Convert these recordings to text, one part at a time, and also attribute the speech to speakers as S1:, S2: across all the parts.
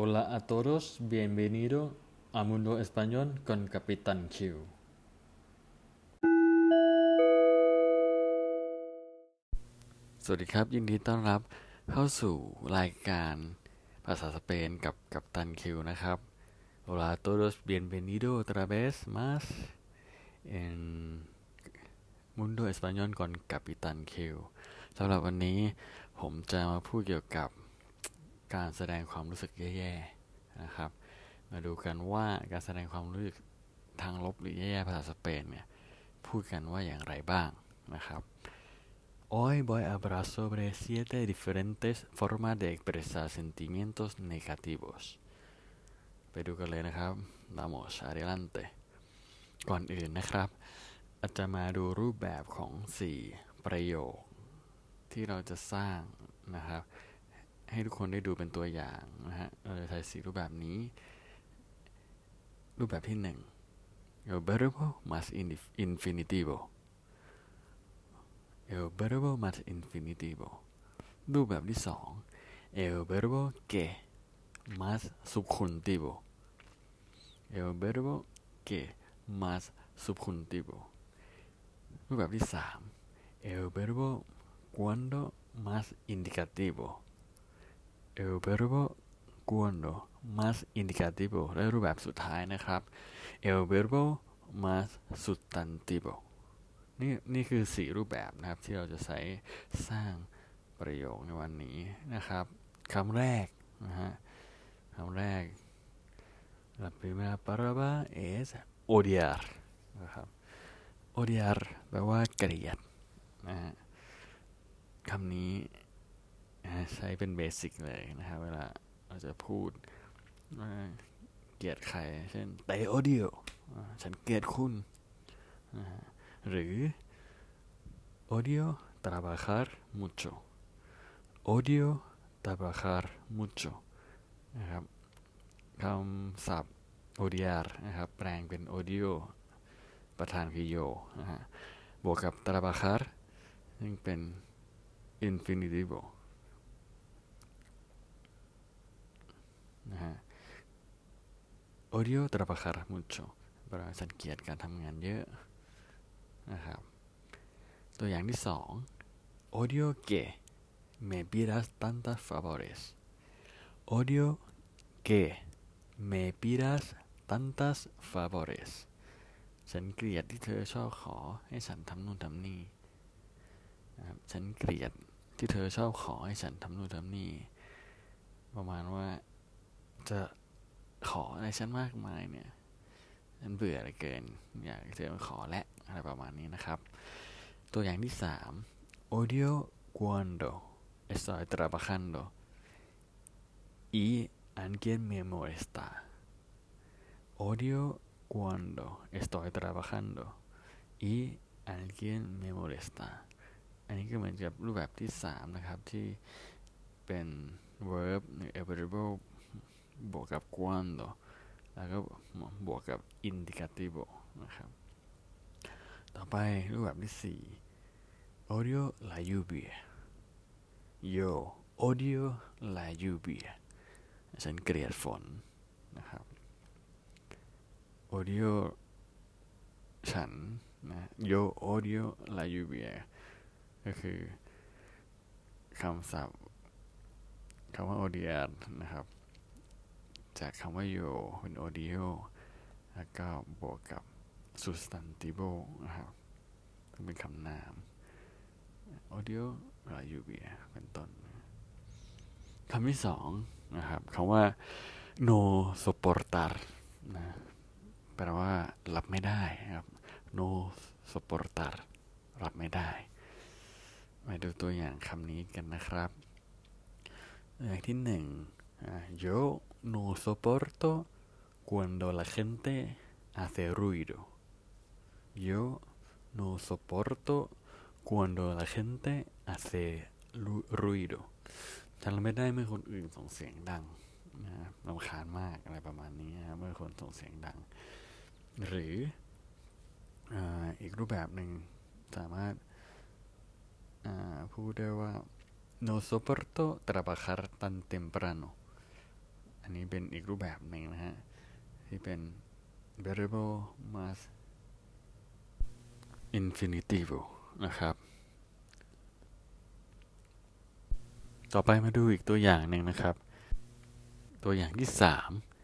S1: Hola a todos, bienvenido a Mundo Español con Capitán Q. สวัสดีครับ ยินดีต้อนรับเข้าสู่รายการภาษาสเปนกับกัปตันคิวนะครับ Hola a todos, bienvenido otra vez más en Mundo Español con Capitán Q สำหรับวันนี้ผมจะมาพูดเกี่ยวกับ การแสดงความรู้สึกแย่ๆนะครับ มาดูกันว่าการแสดงความรู้สึกทางลบหรือแย่ๆภาษาสเปนเนี่ยพูดกันว่าอย่างไรบ้างนะครับ Hoy voy a hablar sobre siete diferentes formas de expresar sentimientos negativos ไปดูกันเลยนะครับ Vamos adelante ก่อนอื่นนะครับอาจจะมาดูรูปแบบของ 4 ประโยค ที่เราจะสร้างนะครับ ให้ทุกคนได้ดูเป็นตัวอย่างนะฮะเราจะใช้สีรูปแบบนี้ รูปแบบที่หนึ่ง el verbo más in- infinitivo el verbo más infinitivo รูปแบบที่สอง el verbo que más subjuntivo el verbo que más subjuntivo รูปแบบที่สาม el verbo cuando más indicativo el verbo cuando más indicativo และรูปแบบสุดท้ายนะครับ el verbo más sustantivo นี่นี่คือสี่รูปแบบนะครับที่เราจะใช้สร้างประโยคในวันนี้นะครับคำแรกนะฮะคำแรก la primera palabra es odiar นะครับ odiar แปลว่าเกลียดนะฮะคำนี้ ใช้เป็นเบสิกเลยนะครับเวลาเราจะพูดว่าเกลียดใคร เช่น te odio อ่าฉันเกลียดคุณ หรือ odio trabajar mucho odio trabajar mucho นะครับคำศัพท์ odiar นะครับแปลงเป็น odio ประธานคือ yo นะฮะบวกกับ trabajar ซึ่งเป็น infinitivo นะฮะ odio trabajar mucho แปลว่าฉันเกลียดการทำงานเยอะนะครับ ตัวอย่างที่สอง odio que me pidas tantas favores odio que me pidas tantas favores ฉันเกลียดที่เธอชอบขอให้ฉันทำนู่นทำนี่นะครับฉันเกลียดที่เธอชอบขอให้ฉันทำนู่นทำนี่ ประมาณว่า จะขออะไรฉันมากมายเนี่ยฉันเบื่อเหลือเกิน อยากเธอมาขอและอะไรประมาณนี้นะครับ ตัวอย่างที่สาม odio cuando estoy trabajando y alguien me molesta odio cuando estoy trabajando y alguien me molesta อันนี้ก็เหมือนกับรูปแบบที่สามนะครับที่เป็น verb หรือ adverbial บวกกับ cuando แล้วก็บวกกับ indicativo นะครับ ต่อไปรูปแบบที่สี่ odio la lluvia yo odio la lluvia ฉันเกลียดฝนนะครับ odio ฉันนะ yo odio la lluvia ก็คือคำศัพท์คำว่า odiar นะครับ จากคำว่า yo เป็น odio แล้วก็บวกกับ substantivo นะครับซึ่งเป็นคำนาม odio la lluvia เป็นต้นคำที่สองนะครับคำว่า no soportar นะแปลว่ารับไม่ได้ครับ no soportar รับไม่ได้ มาดูตัวอย่างคำนี้กันนะครับตัวอย่างที่หนึ่ง yo no soporto cuando la gente hace ruido yo no soporto cuando la gente hace ru- ruido ฉันรับไม่ได้เมื่อคนอื่นส่งเสียงดังนะครับรำคาญมากอะไรประมาณนี้นะครับเมื่อคนส่งเสียงดัง หรืออาอีกรูปแบบหนึ่งสามารถอ่าพูดได้ว่า no soporto trabajar tan temprano อันนี้เป็นอีกรูปแบบหนึ่งนะฮะ ที่เป็น variable mass infinitive นะครับ ต่อไปมาดูอีกตัวอย่างหนึ่งนะครับ ตัวอย่างที่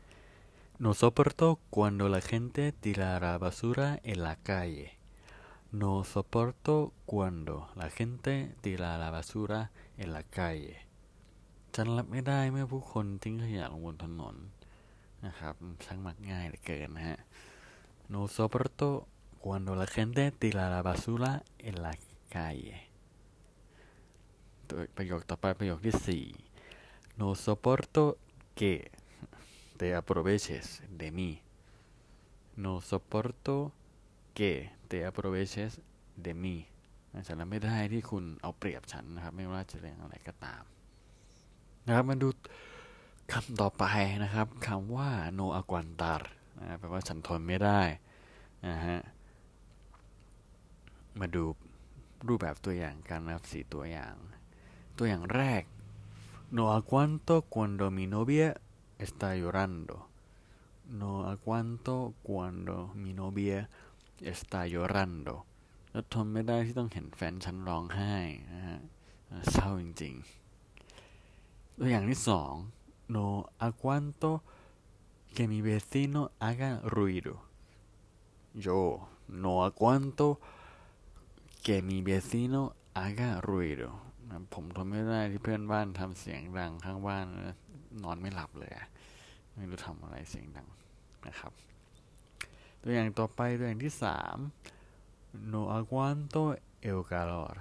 S1: 3 No soporto cuando la gente tira la basura en la calle No soporto cuando la gente tira la basura en la calle ฉันรับไม่ได้เมื่อผู้คนทิ้งขยะลงบนถนนนะครับช่างมักง่ายเหลือเกินนะฮะ No soporto cuando la gente tira la basura en la calle ตัวประโยคต่อไปประโยคที่สี่ No soporto que te aproveches de mí No soporto que te aproveches de mí ฉันรับไม่ได้ที่คุณเอาเปรียบฉันนะครับ ไม่ว่าจะเรื่องอะไรก็ตาม นะครับมาดูคำต่อไปนะครับคำว่า no aguantar นะแปลว่าฉันทนไม่ได้นะฮะมาดูรูปแบบตัวอย่างกันนะครับสี่ตัวอย่าง ตัวอย่างแรก no aguanto cuando mi novia está llorando no aguanto cuando mi novia está llorando แล้วทนไม่ได้ที่ต้องเห็นแฟนฉันร้องไห้นะฮะเศร้าจริงๆ ตัวอย่างที่สอง no aguanto que mi vecino haga ruido yo no aguanto que mi vecino haga ruido ผมทนไม่ได้ที่เพื่อนบ้านทำเสียงดังข้างบ้าน นอนไม่หลับเลยไม่รู้ทำอะไรเสียงดังนะครับ ตัวอย่างต่อไปตัวอย่างที่สาม no aguanto el calor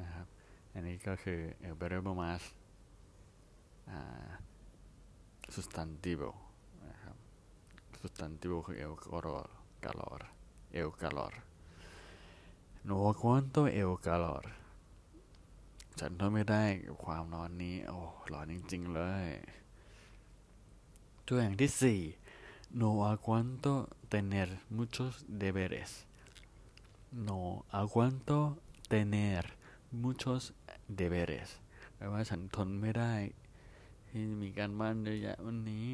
S1: นะครับ อันนี้ก็คือ el variable mass sustantivo นะครั บ sustantivo คือ el calor calor el calor no aguanto el calor ฉันทนไม่ได้กับความร้อนนี้ โอ้ ร้อนจริง ๆ เลย ตัวอย่างที่สี่ no aguanto tener muchos deberes no aguanto tener muchos deberes แปลว่าฉันทนไม่ได้ ที่มีการบ้านเยอะแยะวันนี้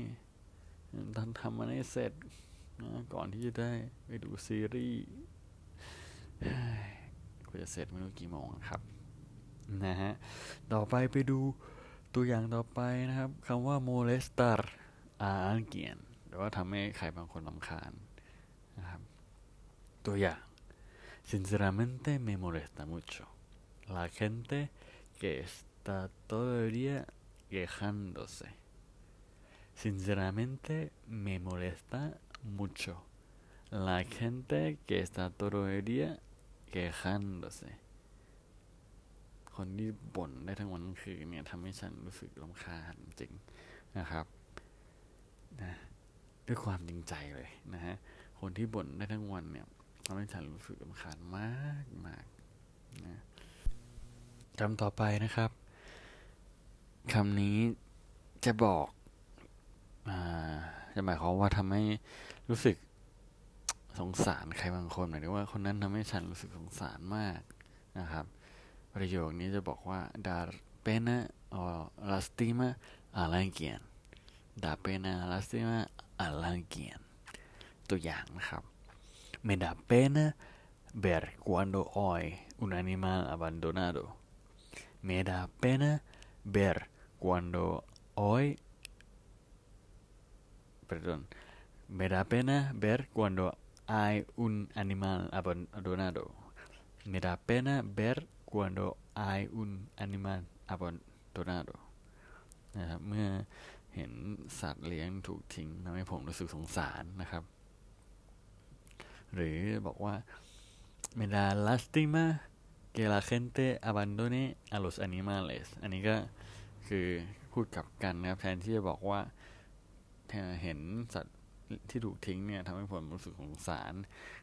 S1: ท่านทำมันให้เสร็จนะก่อนที่จะได้ไปดูซีรีส์กว่าจะเสร็จไม่รู้กี่โมงครับนะฮะต่อไปไปดูตัวอย่างต่อไปนะครับคำว่า molestar a alguien แปลว่าทำให้ใครบางคนลำคาญนะครับตัวอย่าง sinceramente me molesta mucho la gente que está todo el día quejándose sinceramente me molesta mucho la gente que está todo el día quejándose คนที่บ่นได้ทั้งวันทั้งคืนเนี่ยทำให้ฉันรู้สึกรำคาญจริงนะครับนะด้วยความจริงใจเลยนะฮะคนที่บ่นได้ทั้งวันเนี่ยทำให้ฉันรู้สึกรำคาญมากมากนะคำต่อไปนะครับ คำนี้จะบอกอจะหมายความว่าทำให้รู้สึกสงสารใครบางคนหมายถึงว่าคนนั้นทำให้ฉันรู้สึกสงสารมากนะครับ ประโยคนี้จะบอกว่า dar pena o lastima a alguien dar pena lastima a alguien ตัวอย่างนะครับ me da pena ver cuando hoy un animal abandonado me da pena ver cuando hoy perdón me da pena ver cuando hay un animal abandonado me da pena ver cuando hay un animal abandonado นะครับเมื่อเห็นสัตว์เลี้ยงถูกทิ้งทำให้ผมรู้สึกสงสารนะครับ หรือบอกว่า me da lástima que la gente abandone a los animales อันนี้ก็คือพูดกลับกันนะครับแทนที่จะบอกว่าเห็นสัตว์ที่ถูกทิ้งเนี่ยทำให้ผมรู้สึกสงสาร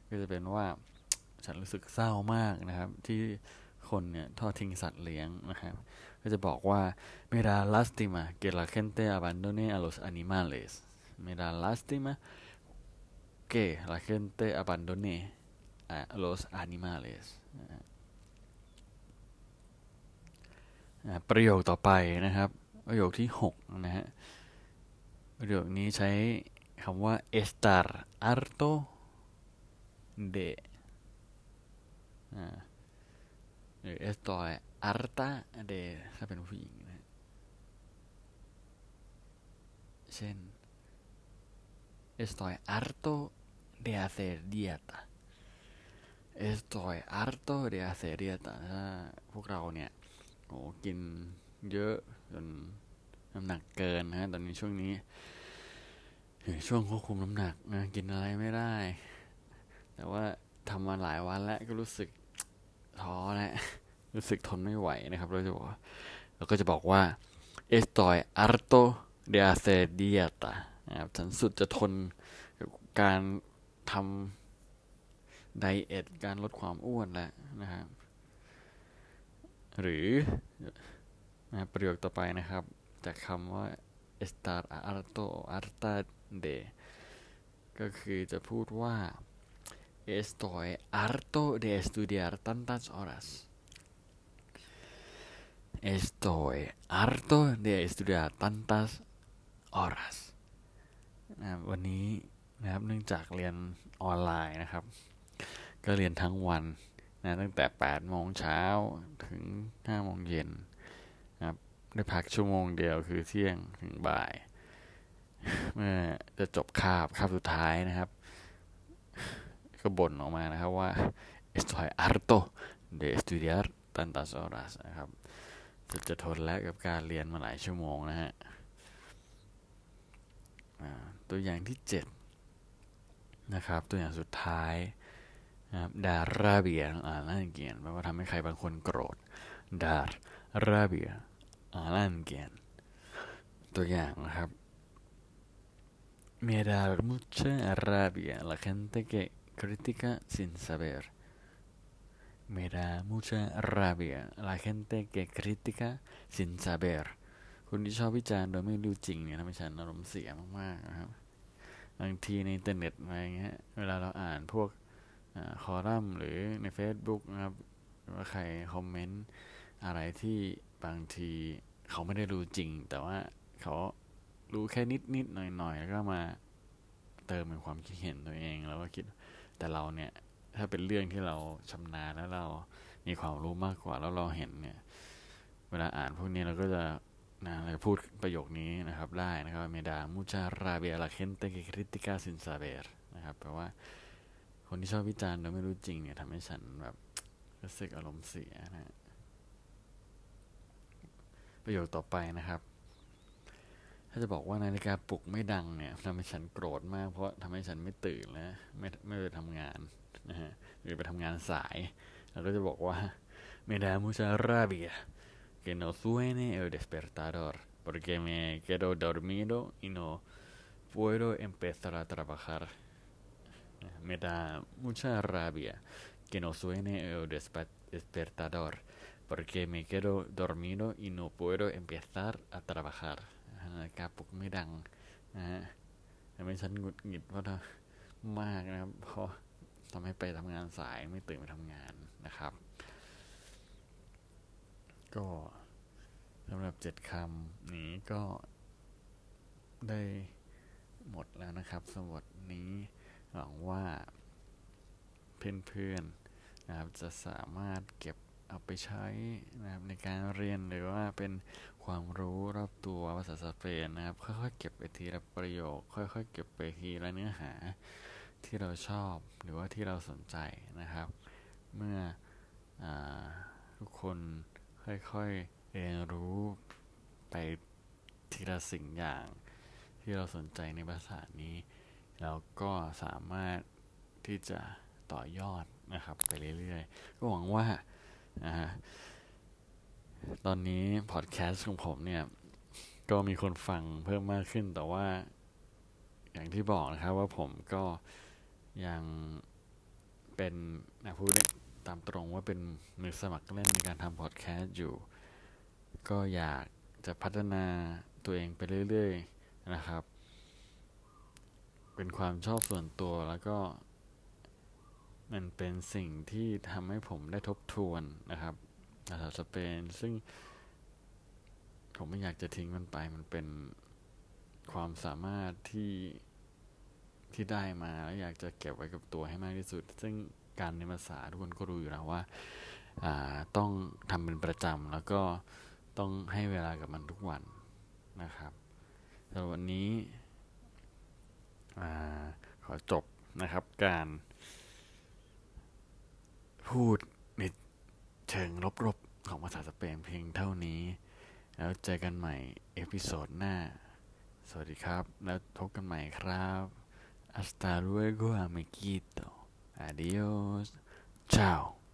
S1: ก็จะเป็นว่าฉันรู้สึกเศร้ามากนะครับ ที่คนเนี่ยทอดทิ้งสัตว์เลี้ยงนะครับก็จะบอกว่า me da lástima que la gente abandone a los animales me da lástima que la gente abandone a los animales ประโยคต่อไปนะครับ ประโยคที่ 6 นะฮะ ประโยคนี้ใช้คำว่า estar harto de หรือ estoy harta de ถ้าเป็นผู้หญิงนะเช่น estoy harto de hacer dieta estoy harto de hacer dieta ถ้าพวกเราเนี่ย โอ้กินเยอะจนน้ำหนักเกินนะ ตอนนี้ช่วงนี้ช่วงควบคุมน้ำหนักนะกินอะไรไม่ได้ แต่ว่าทำมาหลายวันแล้วก็รู้สึกท้อแล้วรู้สึกทนไม่ไหวนะครับเราจะบอกเราก็จะบอกว่า estoy harto de hacer dieta นะครับฉันสุดจะทนกับการทำไดเอทการลดความอ้วนแล้วนะครับ หรือประโยคต่อไปนะครับ จากคำว่า estar harto harta de ก็คือจะพูดว่า estoy harto de estudiar tantas horas estoy harto de estudiar tantas horas นะวันนี้นะครับเนื่องจากเรียนออนไลน์นะครับ ก็เรียนทั้งวัน นะตั้งแต่8โมงเช้าถึง5โมงเย็นนะครับได้พักชั่วโมงเดียวคือเที่ยงถึงบ่าย เมื่อจะจบคาบคาบสุดท้ายนะครับ ก็บ่นออกมานะครับว่า estoy harto de estudiar tantas horas นะครับจะทนแล้วกับการเรียนมาหลายชั่วโมงนะฮะตัวอย่างที่เจ็ดนะครับ ตัวอย่างสุดท้าย นะครับดาราเบียอ่านล่านเกียนแปลว่าทำให้ใครบางคนโกรธดาราเบียอ่านล่านเกียนตัวอย่างนะครับ Me da mucha rabia la gente que critica sin saber. Me da mucha rabia la gente que critica sin saber. คนที่ชอบวิจารณ์โดยไม่รู้จริงเนี่ยทำให้ฉันอารมณ์เสียมากๆนะครับ บางทีในอินเทอร์เน็ตอะไรเงี้ย เวลาเราอ่านพวก คอลัมน์หรือใน Facebook นะครับว่าใครคอมเมนต์อะไรที่บางทีเขาไม่ได้รู้จริง แต่ว่าเขารู้แค่นิดนิดหน่อยหน่อยแล้วก็มาเติมเป็นความคิดเห็นตัวเอง แล้วก็คิดแต่เราเนี่ย ถ้าเป็นเรื่องที่เราชำนาญแล้วเรามีความรู้มากกว่าแล้วเราเห็นเนี่ย เวลาอ่านพวกนี้เราก็จะนะเราพูดประโยคนี้นะครับได้นะครับ me da mucha rabia la gente que critica sin saber นะครับแปลว่า คนที่ชอบวิจารณ์โดยไม่รู้จริงเนี่ยทำให้ฉันแบบรู้สึกอารมณ์เสียนะ ประโยคต่อไปนะครับ ถ้าจะบอกว่านาฬิกาปลุกไม่ดังเนี่ยทำให้ฉันโกรธมาก เพราะทำให้ฉันไม่ตื่นแล้วไม่ไม่ไปทำงานนะฮะหรือไปทำงานสายเราก็จะบอกว่า me da mucha rabia que no suene el despertador porque me quedo dormido y no puedo empezar a trabajar me da mucha rabia que no suene el despertador porque me quedo dormido y no puedo empezar a trabajar นาฬิกาปุกไม่ดังนะฮะทำให้ฉันหงุดหงิดเพราะมากนะครับเพราะทำให้ไปทำงานสายไม่ตื่นไปทำงานนะครับ ก็สำหรับเจ็ดคำนี้ก็ได้หมดแล้วนะครับสำหรับนี้ หวังว่าเพื่อนๆนะครับจะสามารถเก็บเอาไปใช้นะครับในการเรียนหรือว่าเป็นความรู้รอบตัวภาษาสเปนนะครับค่อยๆเก็บไปทีละประโยค ค่อยๆเก็บไปทีละเนื้อหาที่เราชอบหรือว่าที่เราสนใจนะครับ เมื่ออทุกคนค่อยๆเรียนรู้ไปทีละสิ่งอย่างที่เราสนใจในภาษานี้ เราก็สามารถที่จะต่อยอดนะครับไปเรื่อยๆ ก็หวังว่าตอนนี้พอดแคสต์ของผมเนี่ย ก็มีคนฟังเพิ่มมากขึ้น แต่ว่าอย่างที่บอกนะครับว่าผมก็ยังเป็นนะพูดตามตรงว่าเป็นมือสมัครเล่นในการทำพอดแคสต์อยู่ ก็อยากจะพัฒนาตัวเองไปเรื่อย ๆ นะครับ เป็นความชอบส่วนตัวแล้วก็ มันเป็นสิ่งที่ทำให้ผมได้ทบทวนนะครับภาษาสเปนซึ่ง ผมไม่อยากจะทิ้งมันไป มันเป็นความสามารถที่ที่ได้มาแล้วอยากจะเก็บไว้กับตัวให้มากที่สุด ซึ่งการเรียนภาษาทุกคนก็รู้อยู่แล้วว่าต้องทำเป็นประจำแล้วก็ต้องให้เวลากับมันทุกวันนะครับสำหรับวันนี้ ขอจบนะครับการพูดในเชิงลบๆ ของภาษาสเปนเพียงเท่านี้ แล้วเจอกันใหม่ episode หน้า สวัสดีครับ แล้วพบกันใหม่ครับ hasta luego amiguito adiós chao